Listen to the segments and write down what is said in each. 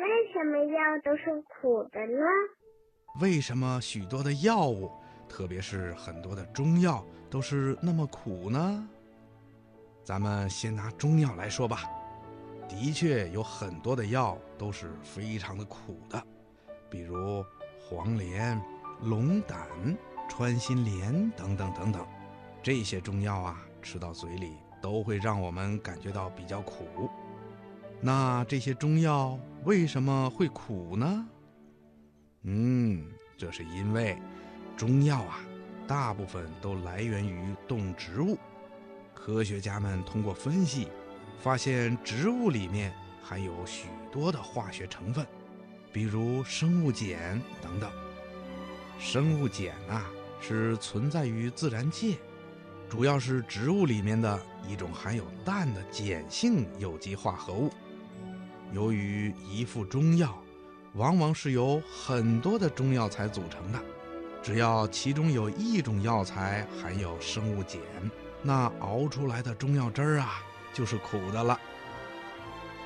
为什么药都是苦的呢？为什么许多的药物，特别是很多的中药，都是那么苦呢？咱们先拿中药来说吧，的确有很多的药都是非常的苦的，比如黄连、龙胆、穿心莲等等等等，这些中药啊，吃到嘴里都会让我们感觉到比较苦。那这些中药为什么会苦呢？嗯，这是因为中药啊，大部分都来源于动植物。科学家们通过分析，发现植物里面含有许多的化学成分，比如生物碱等等。生物碱啊，是存在于自然界，主要是植物里面的一种含有氮的碱性有机化合物。由于一副中药往往是由很多的中药材组成的，只要其中有一种药材含有生物碱，那熬出来的中药汁儿啊就是苦的了。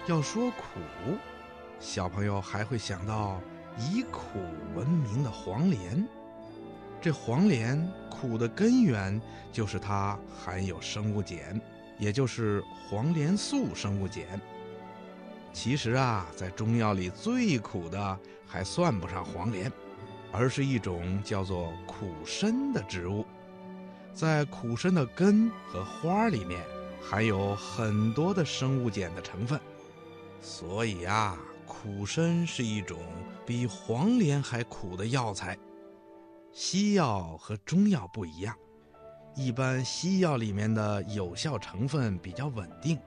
要说苦，小朋友还会想到以苦闻名的黄连。这黄连苦的根源就是它含有生物碱，也就是黄连素生物碱。其实啊，在中药里最苦的还算不上黄连，而是一种叫做苦参的植物。在苦参的根和花里面含有很多的生物碱的成分，所以啊，苦参是一种比黄连还苦的药材。西药和中药不一样，一般西药里面的有效成分比较稳定。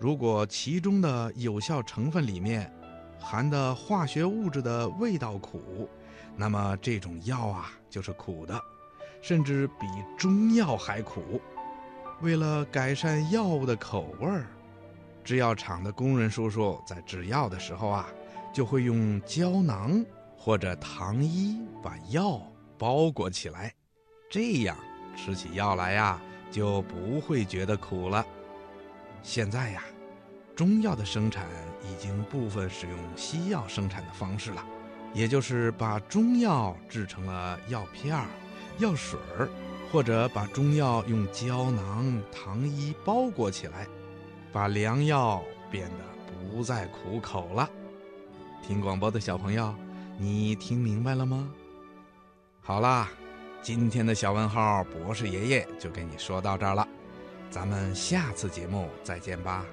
如果其中的有效成分里面含的化学物质的味道苦，那么这种药啊就是苦的，甚至比中药还苦。为了改善药物的口味儿，制药厂的工人叔叔在制药的时候啊，就会用胶囊或者糖衣把药包裹起来，这样吃起药来呀就不会觉得苦了。现在呀，中药的生产已经部分使用西药生产的方式了，也就是把中药制成了药片儿、药水儿，或者把中药用胶囊、糖衣包裹起来，把良药变得不再苦口了。听广播的小朋友，你听明白了吗？好啦，今天的小问号博士爷爷就跟你说到这儿了。咱们下次节目再见吧。